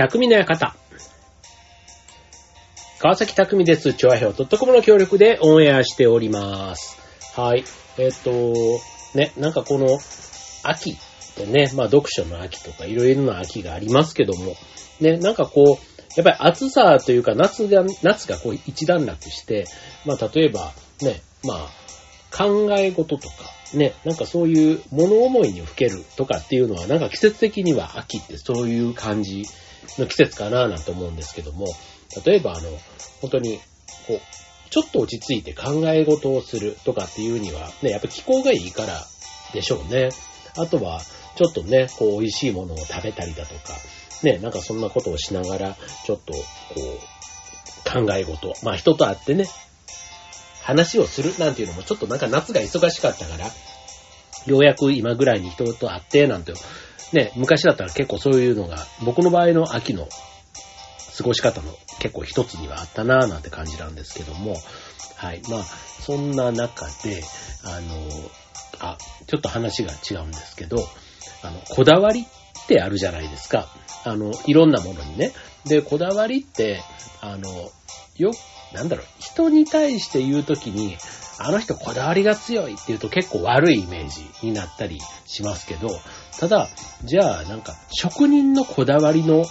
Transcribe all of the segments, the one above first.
匠の館。川崎匠です。チョアヘオ .com の協力でオンエアしております。はい。えっ、と、ね、なんかこの、秋ってね、まあ読書の秋とかいろいろな秋がありますけども、ね、なんかこう、やっぱり暑さというか夏が、夏がこう一段落して、まあ例えばね、まあ考え事とか、ね、なんかそういう物思いにふけるとかっていうのは、なんか季節的には秋ってそういう感じの季節かなぁなんて思うんですけども、例えばあの、本当に、こう、ちょっと落ち着いて考え事をするとかっていうには、ね、やっぱ気候がいいからでしょうね。あとは、ちょっとね、こう、美味しいものを食べたりだとか、ね、なんかそんなことをしながら、ちょっと、こう、考え事、まあ人と会ってね、話をするなんていうのもちょっとなんか夏が忙しかったから、ようやく今ぐらいに人と会ってなんて、ね、昔だったら結構そういうのが、僕の場合の秋の過ごし方の結構一つにはあったなぁなんて感じなんですけども、はい。まあ、そんな中で、あの、あ、ちょっと話が違うんですけど、あの、こだわりってあるじゃないですか。あの、いろんなものにね。で、こだわりって、あの、よ、なんだろう、人に対して言うときに、あの人こだわりが強いって言うと結構悪いイメージになったりしますけど、ただ、じゃあなんか職人のこだわりの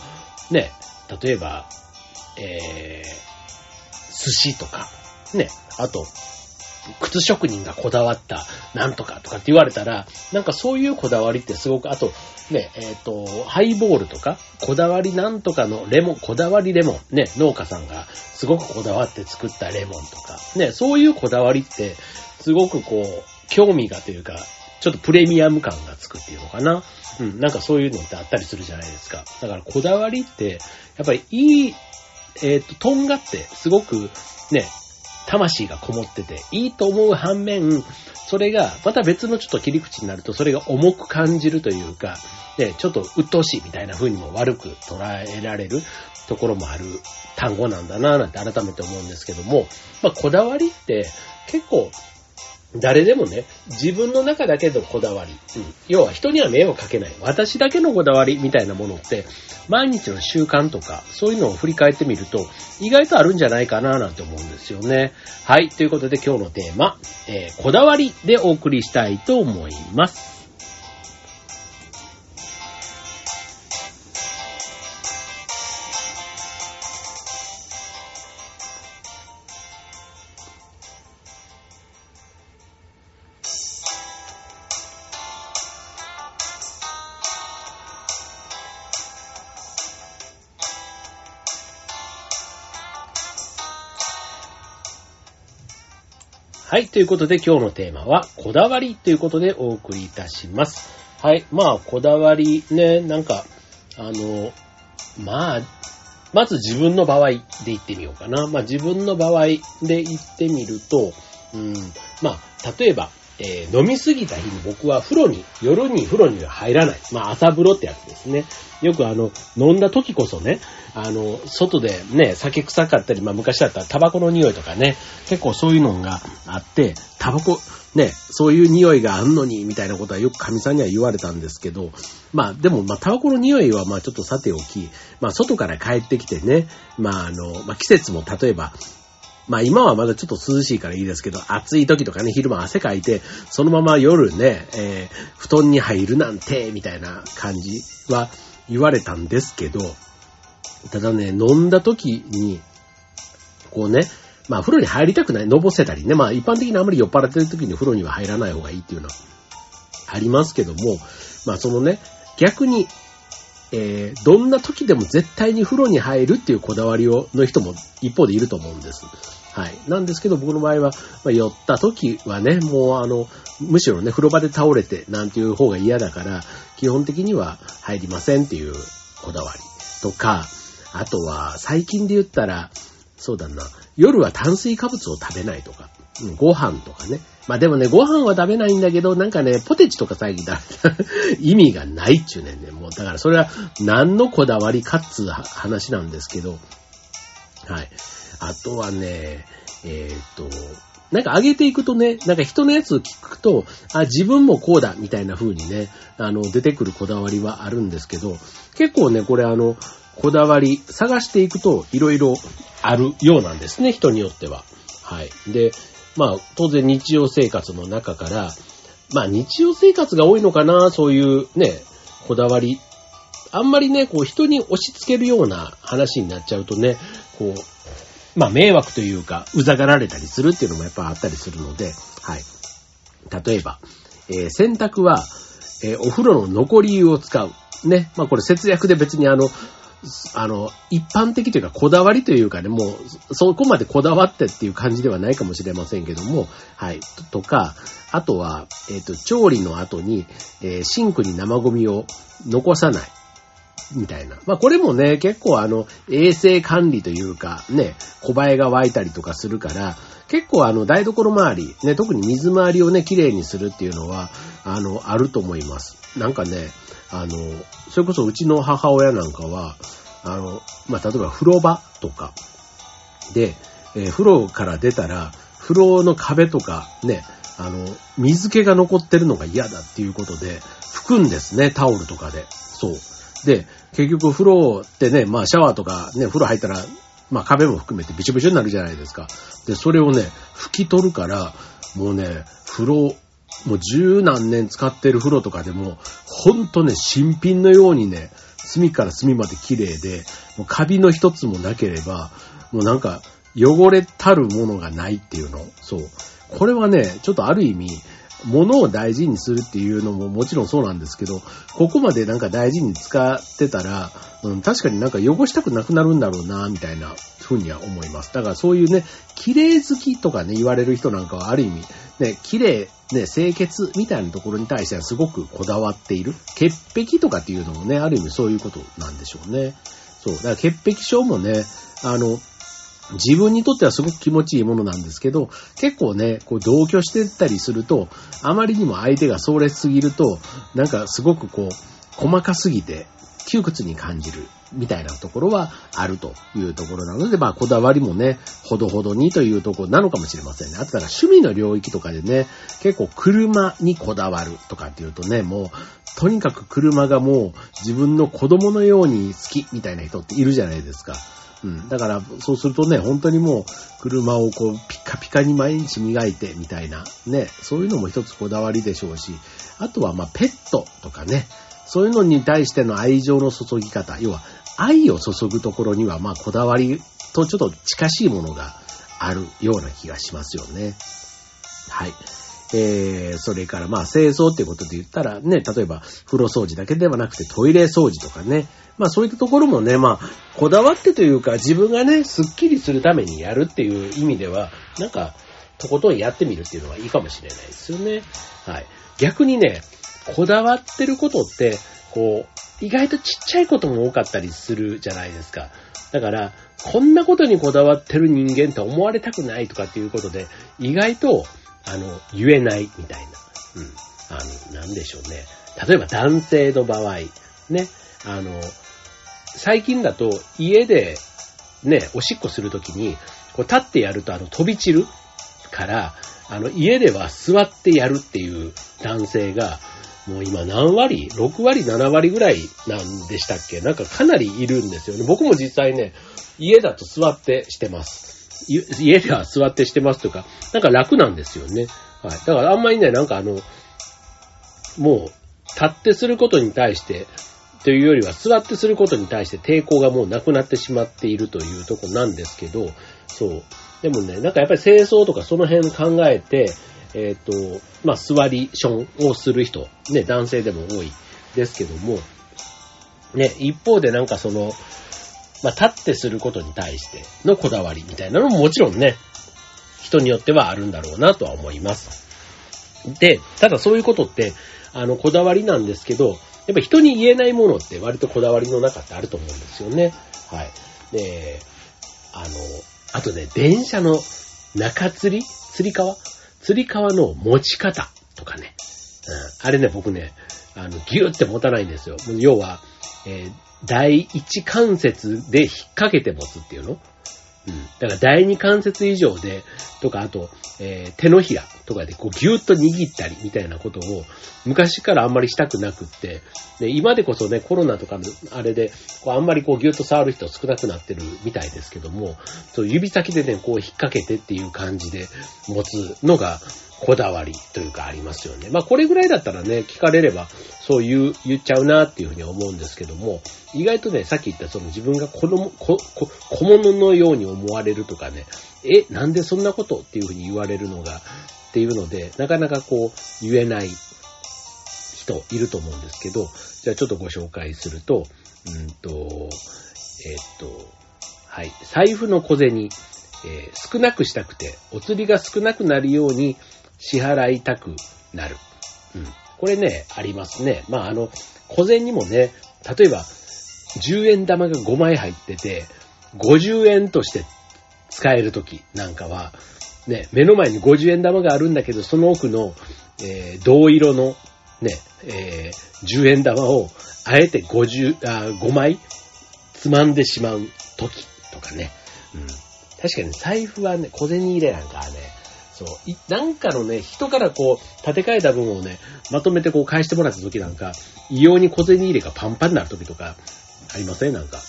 ね、例えば、えー、寿司とか、ね、あと、靴職人がこだわったなんとかとかって言われたら、なんかそういうこだわりってすごく、あと、ね、えっ、と、ハイボールとか、こだわりなんとかのレモン、こだわりレモン、ね、農家さんがすごくこだわって作ったレモンとか、ね、そういうこだわりって、すごくこう、興味がというか、ちょっとプレミアム感がつくっていうのかな。うん、なんかそういうのってあったりするじゃないですか。だからこだわりって、やっぱりいい、えっ、と、とんがって、すごく、ね、魂がこもってて、いいと思う反面、それが、また別のちょっと切り口になると、それが重く感じるというか、で、ちょっと鬱陶しいみたいな風にも悪く捉えられるところもある単語なんだなぁなんて改めて思うんですけども、まあ、こだわりって結構、誰でもね、自分の中だけのこだわり、うん、要は人には迷惑かけない、私だけのこだわりみたいなものって、毎日の習慣とか、そういうのを振り返ってみると、意外とあるんじゃないかななんて思うんですよね。はい、ということで今日のテーマ、えーこだわりでお送りしたいと思います。はい。ということで今日のテーマは、こだわりということでお送りいたします。はい。まあ、こだわりね、なんか、あの、まあ、まず自分の場合で言ってみようかな。まあ、自分の場合で言ってみると、うん、まあ、例えば、えー飲みすぎた日に僕は風呂に、夜に風呂には入らない。まあ、朝風呂ってやつですね。よくあの、飲んだ時こそね、あの、外でね、酒臭かったり、まあ昔だったらタバコの匂いとかね、結構そういうのがあって、タバコ、ね、そういう匂いがあんのに、みたいなことはよく神さんには言われたんですけど、まあでも、まあタバコの匂いはまあちょっとさておき、まあ外から帰ってきてね、まああの、まあ季節も例えば、まあ今はまだちょっと涼しいからいいですけど、暑い時とかね、昼間汗かいて、そのまま夜ね、えー布団に入るなんて、みたいな感じは言われたんですけど、ただね、飲んだ時に、こうね、まあ風呂に入りたくない、のぼせたりね、まあ一般的にあんまり酔っ払ってる時に風呂には入らない方がいいっていうのはありますけども、まあそのね、逆に、えーどんな時でも絶対に風呂に入るっていうこだわりを、の人も一方でいると思うんです。はい。なんですけど僕の場合は、まあ、酔った時はね、もうあの、むしろね、風呂場で倒れてなんていう方が嫌だから、基本的には入りませんっていうこだわりとか、あとは最近で言ったら、そうだな、夜は炭水化物を食べないとか、ご飯とかね。まあでもね、ご飯は食べないんだけど、なんかね、ポテチとか最近だ、意味がないっちゅうねんね。もう、だからそれは何のこだわりかっつう話なんですけど、はい。あとはね、えーっと、なんか上げていくとね、なんか人のやつを聞くと、あ、自分もこうだ、みたいな風にね、あの、出てくるこだわりはあるんですけど、結構ね、これあの、こだわり探していくといろいろあるようなんですね、人によっては。はい。で、まあ、当然日常生活の中から、まあ日常生活が多いのかな、そういうね、こだわり。あんまりね、こう人に押し付けるような話になっちゃうとね、こう、まあ迷惑というか、うざがられたりするっていうのもやっぱあったりするので、はい。例えば、えー、洗濯は、えー、お風呂の残り湯を使う。ね。まあこれ節約で別にあの、あの、一般的というかこだわりというかね、もうそこまでこだわってっていう感じではないかもしれませんけども、はい。とか、あとは、えっ、ー、と、調理の後に、えー、シンクに生ゴミを残さない。みたいな。まあこれもね、結構あの、衛生管理というか、ね、小映えが湧いたりとかするから、結構あの、台所周り、ね、特に水回りをね、綺麗にするっていうのは、あの、あると思います。なんかね、あの、それこそうちの母親なんかは、あの、まあ、例えば風呂場とかで、えー、風呂から出たら、風呂の壁とかね、あの、水気が残ってるのが嫌だっていうことで、拭くんですね、タオルとかで。そう。で、結局風呂ってね、まあシャワーとかね、風呂入ったら、まあ壁も含めてびちょびちょになるじゃないですか。で、それをね、拭き取るから、もうね、風呂もう十何年使ってる風呂とかでも、ほんとね、新品のようにね、隅から隅まで綺麗で、もうカビの一つもなければ、もうなんか、汚れたるものがないっていうの。そう。これはね、ちょっとある意味、物を大事にするっていうのももちろんそうなんですけど、ここまでなんか大事に使ってたら、うん、確かになんか汚したくなくなるんだろうな、みたいなふうには思います。だからそういうね、綺麗好きとかね、言われる人なんかはある意味、ね、綺麗、ね、清潔みたいなところに対してはすごくこだわっている。潔癖とかっていうのもね、ある意味そういうことなんでしょうね。そう。だから潔癖症もね、あの、自分にとってはすごく気持ちいいものなんですけど、結構ね、こう同居してたりすると、あまりにも相手が壮烈すぎると、なんかすごくこう、細かすぎて窮屈に感じるみたいなところはあるというところなので、まあ、こだわりもね、ほどほどにというところなのかもしれませんね。あとは趣味の領域とかでね、結構車にこだわるとかっていうとね、もう、とにかく車がもう自分の子供のように好きみたいな人っているじゃないですか。うん。だから、そうするとね、本当にもう、車をこう、ピカピカに毎日磨いて、みたいな、ね、そういうのも一つこだわりでしょうし、あとは、まあ、ペットとかね、そういうのに対しての愛情の注ぎ方、要は、愛を注ぐところには、まあ、こだわりとちょっと近しいものがあるような気がしますよね。はい。えー、それからまあ清掃っていうことで言ったらね、例えば風呂掃除だけではなくてトイレ掃除とかね、まあそういったところもね、まあこだわってというか自分がね、スッキリするためにやるっていう意味では、なんかとことんやってみるっていうのはいいかもしれないですよね。はい。逆にね、こだわってることって、こう、意外とちっちゃいことも多かったりするじゃないですか。だから、こんなことにこだわってる人間と思われたくないとかっていうことで、意外と、あの、言えないみたいな。うん。あの、なんでしょうね。例えば男性の場合、ね、あの、最近だと家でね、おしっこするときに、こう立ってやるとあの飛び散るから、あの家では座ってやるっていう男性が、もう今何割 ?6 割、7割ぐらいなんでしたっけ？なんかかなりいるんですよね。僕も実際ね、家だと座ってしてます。家では座ってしてますとか、なんか楽なんですよね。はい。だからあんまりね、なんかあの、もう、立ってすることに対して、というよりは座ってすることに対して抵抗がもうなくなってしまっているというとこなんですけど、そう。でもね、なんかやっぱり清掃とかその辺考えて、えっ、ー、と、まあ、座りションをする人、ね、男性でも多いですけども、ね、一方でなんかその、まあ、立ってすることに対してのこだわりみたいなのももちろんね、人によってはあるんだろうなとは思います。で、ただそういうことって、あの、こだわりなんですけど、やっぱ人に言えないものって割とこだわりの中ってあると思うんですよね。はい。で、あの、あとね、電車の中吊り？吊り革？吊り革の持ち方とかね。うん、あれね、僕ね、あの、ギューって持たないんですよ。要は、えー、第一関節で引っ掛けて持つっていうの？うん。だから第二関節以上で、とか、あと、えー、手のひらとかでこうギューッと握ったりみたいなことを昔からあんまりしたくなくって、で今でこそね、コロナとかのあれで、こうあんまりこうギュッと触る人少なくなってるみたいですけども、そう指先でね、こう引っ掛けてっていう感じで持つのが、こだわりというかありますよね。まあこれぐらいだったらね、聞かれればそう言う、言っちゃうなっていうふうに思うんですけども、意外とね、さっき言ったその自分が子供、小物のように思われるとかね、え、なんでそんなこと？っていうふうに言われるのが、っていうので、なかなかこう言えない人いると思うんですけど、じゃあちょっとご紹介すると、うんと、え、っと、はい、財布の小銭、えー、少なくしたくて、お釣りが少なくなるように支払いたくなる。うん。これね、ありますね。まあ、あの、小銭にもね、例えば、10円玉が5枚入ってて、50円として使えるときなんかは、ね、目の前に50円玉があるんだけど、その奥の、えー、銅色の、ね、えー、10円玉を、あえて50、あ、5枚つまんでしまうときとかね。うん。確かに財布はね、小銭入れなんかはね、そう、なんかのね、人からこう、立て替えた分をね、まとめてこう返してもらった時なんか、異様に小銭入れがパンパンになる時とか、ありません？なんか。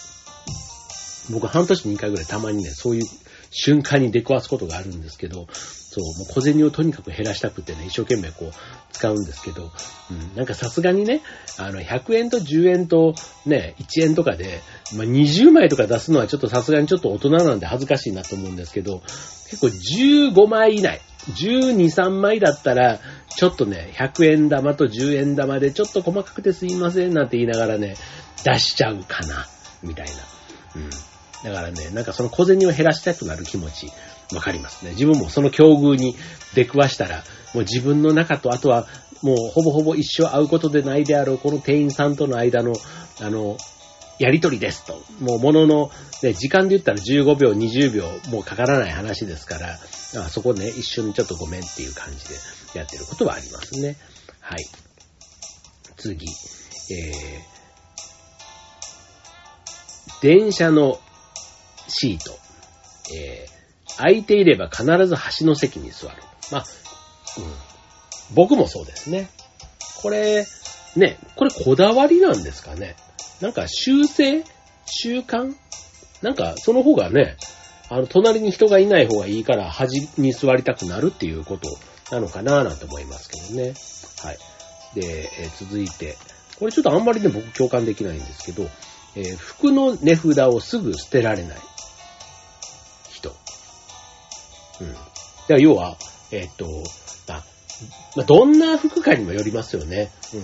僕半年に2回ぐらいたまにね、そういう瞬間に出くわすことがあるんですけど、そう、もう小銭をとにかく減らしたくてね、一生懸命こう使うんですけど、うん、なんかさすがにね、あの、100円と10円とね、1円とかで、まあ、20枚とか出すのはちょっとさすがにちょっと大人なんで恥ずかしいなと思うんですけど、結構15枚以内、12、3枚だったら、ちょっとね、100円玉と10円玉でちょっと細かくてすいませんなんて言いながらね、出しちゃうかな、みたいな。うん。だからね、なんかその小銭を減らしたくなる気持ち、わかりますね。自分もその境遇に出くわしたら、もう自分の中と、あとはもうほぼほぼ一生会うことでないであろう、この店員さんとの間の、あの、やりとりですと。もうものの、ね、時間で言ったら15秒、20秒、もうかからない話ですから、あそこね、一瞬ちょっとごめんっていう感じでやってることはありますね。はい。次。えー、電車のシート。えー、空いていれば必ず端の席に座る。まあ、うん。僕もそうですね。これ、ね、これこだわりなんですかね。なんか修正？習慣？なんかその方がね、あの、隣に人がいない方がいいから端に座りたくなるっていうことなのかななんて思いますけどね。はい。で、えー、続いて、これちょっとあんまりね、僕共感できないんですけど、えー、服の値札をすぐ捨てられない。うん。だから要は、えっと、あ、まあ、どんな服かにもよりますよね。うん。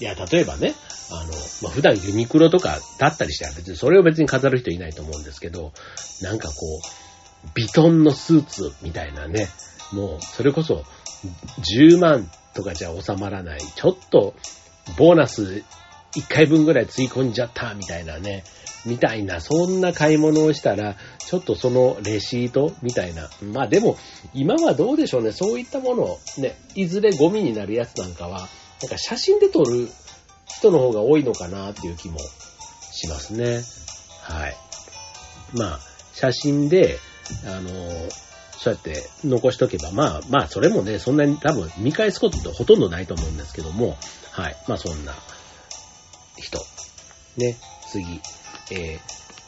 いや、例えばね、あの、まあ、普段ユニクロとかだったりしたら別にそれを別に飾る人いないと思うんですけど、なんかこう、ビトンのスーツみたいなね、もうそれこそ10万とかじゃ収まらない、ちょっとボーナス1回分ぐらいつい込んじゃったみたいなね、みたいな、そんな買い物をしたら、ちょっとそのレシートみたいな。まあでも、今はどうでしょうね。そういったものを、ね、いずれゴミになるやつなんかは、なんか写真で撮る人の方が多いのかなっていう気もしますね。はい。まあ、写真で、あの、そうやって残しとけば、まあまあ、それもね、そんなに多分見返すことってほとんどないと思うんですけども、はい。まあそんな。ね、次。えー、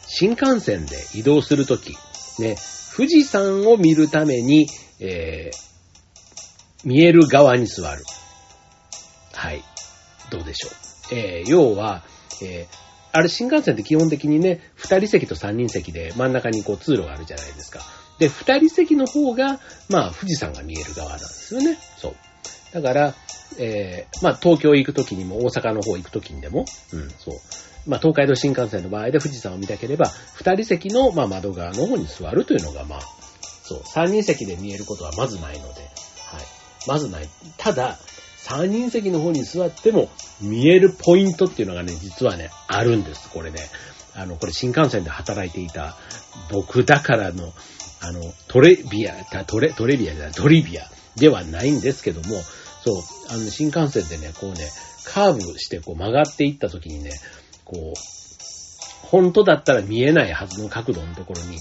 新幹線で移動するとき、ね、富士山を見るために、えー、見える側に座る。はい。どうでしょう。えー、要は、えー、あれ新幹線って基本的にね、二人席と三人席で真ん中にこう通路があるじゃないですか。で、二人席の方が、まあ、富士山が見える側なんですよね。そう。だから、えー、まあ、東京行くときにも、大阪の方行くときにでも、うん、そう。まあ、東海道新幹線の場合で富士山を見たければ、二人席の、まあ、窓側の方に座るというのが、まあ、そう、三人席で見えることはまずないので、はい。まずない。ただ、三人席の方に座っても見えるポイントっていうのがね、実はね、あるんです。これね。あの、これ新幹線で働いていた僕だからの、あの、トレビア、トレ、トレビアじゃない、トリビアではないんですけども、そう、あの、新幹線でね、こうね、カーブしてこう曲がっていった時にね、こう、本当だったら見えないはずの角度のところに、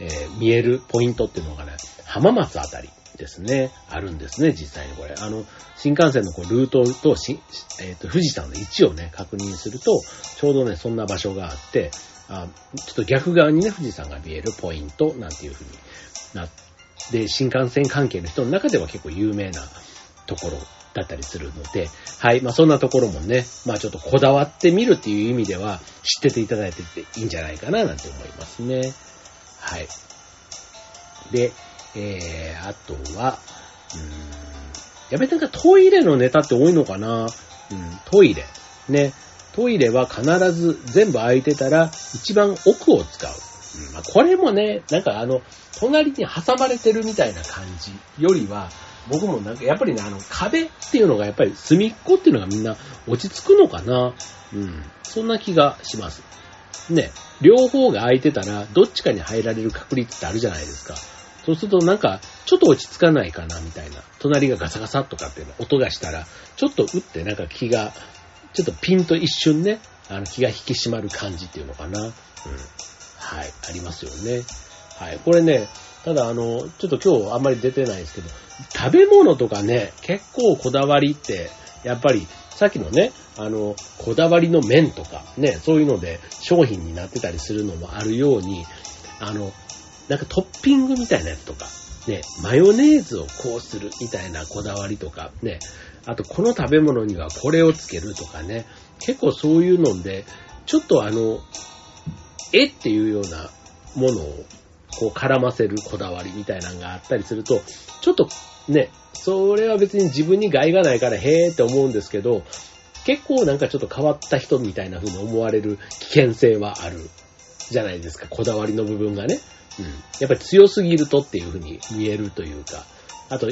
えー、見えるポイントっていうのがね、浜松あたりですね、あるんですね、実際にこれ。あの、新幹線のこうルートとし、えっ、ー、と、富士山の位置をね、確認すると、ちょうどね、そんな場所があって、あちょっと逆側にね、富士山が見えるポイントなんていう風になって、新幹線関係の人の中では結構有名なところだったりするので、はい。まあそんなところもね、まあちょっとこだわってみるっていう意味では知ってていただいてていいんじゃないかななんて思いますね。はい。で、えー、あとは、うーん、やべ、なんかトイレのネタって多いのかなうん、トイレ。ね。トイレは必ず全部空いてたら一番奥を使う。うんまあ、これもね、なんかあの、隣に挟まれてるみたいな感じよりは、僕もなんかやっぱりね、あの壁っていうのがやっぱり隅っこっていうのがみんな落ち着くのかな。うん。そんな気がします。ね、両方が空いてたらどっちかに入られる確率ってあるじゃないですか。そうするとなんか、ちょっと落ち着かないかな、みたいな。隣がガサガサとかっていう音がしたら、ちょっと打ってなんか気が、ちょっとピンと一瞬ね、あの気が引き締まる感じっていうのかな。うん。はい、ありますよね。はい。これね、ただあの、ちょっと今日あんまり出てないですけど、食べ物とかね、結構こだわりって、やっぱり、さっきのね、あの、こだわりの麺とか、ね、そういうので商品になってたりするのもあるように、あの、なんかトッピングみたいなやつとか、ね、マヨネーズをこうするみたいなこだわりとか、ね、あとこの食べ物にはこれをつけるとかね、結構そういうので、ちょっとあの、えっていうようなものをこう絡ませるこだわりみたいなのがあったりすると、ちょっとね、それは別に自分に害がないからへーって思うんですけど、結構なんかちょっと変わった人みたいな風に思われる危険性はあるじゃないですか、こだわりの部分がね。うん。やっぱり強すぎるとっていう風に見えるというか、あと、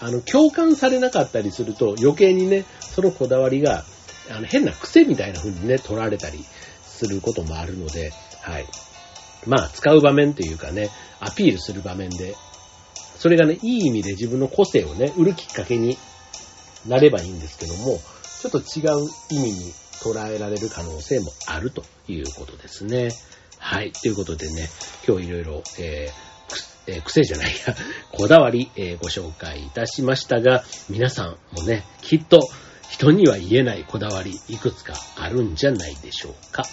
あの、共感されなかったりすると余計にね、そのこだわりが、あの、変な癖みたいな風にね、取られたりすることもあるので、はい。まあ、使う場面というかね、アピールする場面で、それがね、いい意味で自分の個性をね、売るきっかけになればいいんですけども、ちょっと違う意味に捉えられる可能性もあるということですね。はい。ということでね、今日いろいろ、えー、えー、癖じゃないや、こだわり、えー、ご紹介いたしましたが、皆さんもね、きっと人には言えないこだわり、いくつかあるんじゃないでしょうか。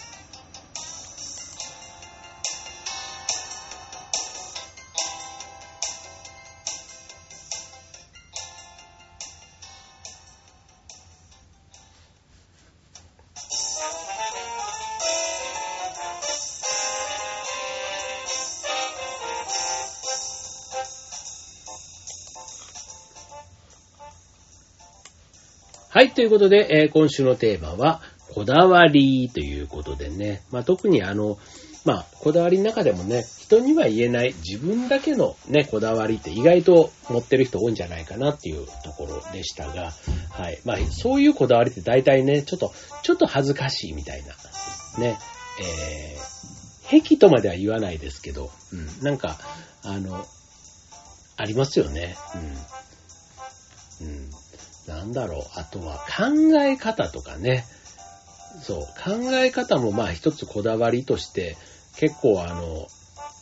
はい、ということで、えー、今週のテーマは、こだわりということでね、まあ、特にあの、まあ、こだわりの中でもね、人には言えない自分だけのね、こだわりって意外と持ってる人多いんじゃないかなっていうところでしたが、はい。まあ、そういうこだわりって大体ね、ちょっと、ちょっと恥ずかしいみたいな、ね、えー、癖とまでは言わないですけど、うん、なんか、あの、ありますよね。うん。うん。なんだろう、あとは考え方とかね。そう、考え方もまあ一つこだわりとして結構あの、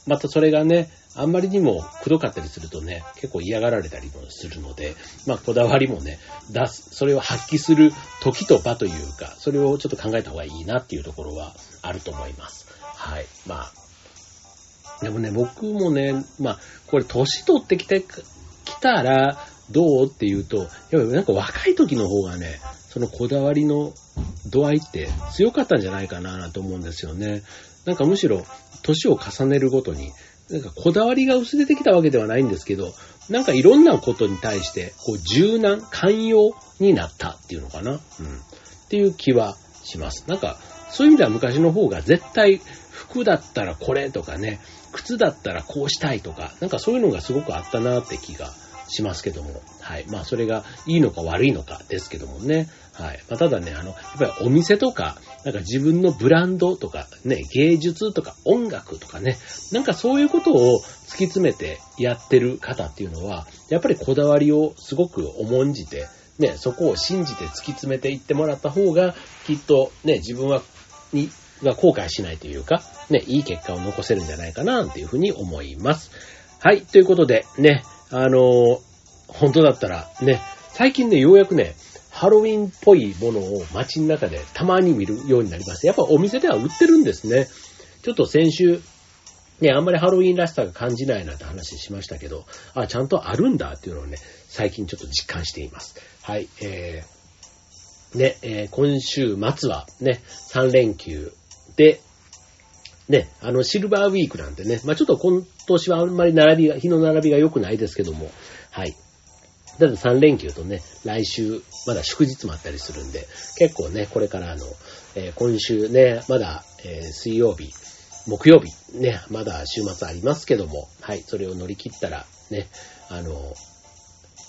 またそれがね、あんまりにもくどかったりするとね、結構嫌がられたりもするので、まあこだわりもね、出す、それを発揮する時と場というか、それをちょっと考えた方がいいなっていうところはあると思います。はい。まあ、でもね、僕もね、まあ、これ年取ってきて、きたら、どう？って言うと、やっぱなんか若い時の方がね、そのこだわりの度合いって強かったんじゃないかなと思うんですよね。なんかむしろ年を重ねるごとに、なんかこだわりが薄れてきたわけではないんですけど、なんかいろんなことに対して、こう柔軟、寛容になったっていうのかな。うん。っていう気はします。なんか、そういう意味では昔の方が絶対服だったらこれとかね、靴だったらこうしたいとか、なんかそういうのがすごくあったなって気がしますけども、はい。まあ、それがいいのか悪いのかですけどもね。はい。まあ、ただね、あの、やっぱりお店とか、なんか自分のブランドとか、ね、芸術とか音楽とかね、なんかそういうことを突き詰めてやってる方っていうのは、やっぱりこだわりをすごく重んじて、ね、そこを信じて突き詰めていってもらった方が、きっとね、自分は、に、が後悔しないというか、ね、いい結果を残せるんじゃないかな、っていうふうに思います。はい、ということで、ね、あの本当だったら、ね、最近ね、ようやくね、ハロウィンっぽいものを街の中でたまに見るようになりました。やっぱお店では売ってるんですね。ちょっと先週、ね、あんまりハロウィンらしさが感じないなって話しましたけど、あ、ちゃんとあるんだっていうのをね、最近ちょっと実感しています。はい、えー、ね、えー今週末はね、3連休で、ね、あの、シルバーウィークなんでね、まあちょっと今年はあんまり並びが、日の並びが良くないですけども、はい。ただ3連休とね、来週、まだ祝日もあったりするんで、結構ね、これからあの、えー今週ね、まだ、えー水曜日、木曜日、ね、まだ週末ありますけども、はい、それを乗り切ったら、ね、あの、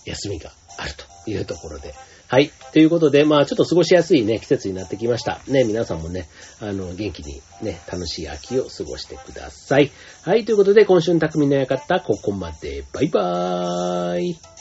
休みがあるというところで。はい。ということで、まあちょっと過ごしやすいね、季節になってきました。ね、皆さんもね、あの、元気にね、楽しい秋を過ごしてください。はい。ということで、今週の匠のやかった、ここまで。バイバーイ。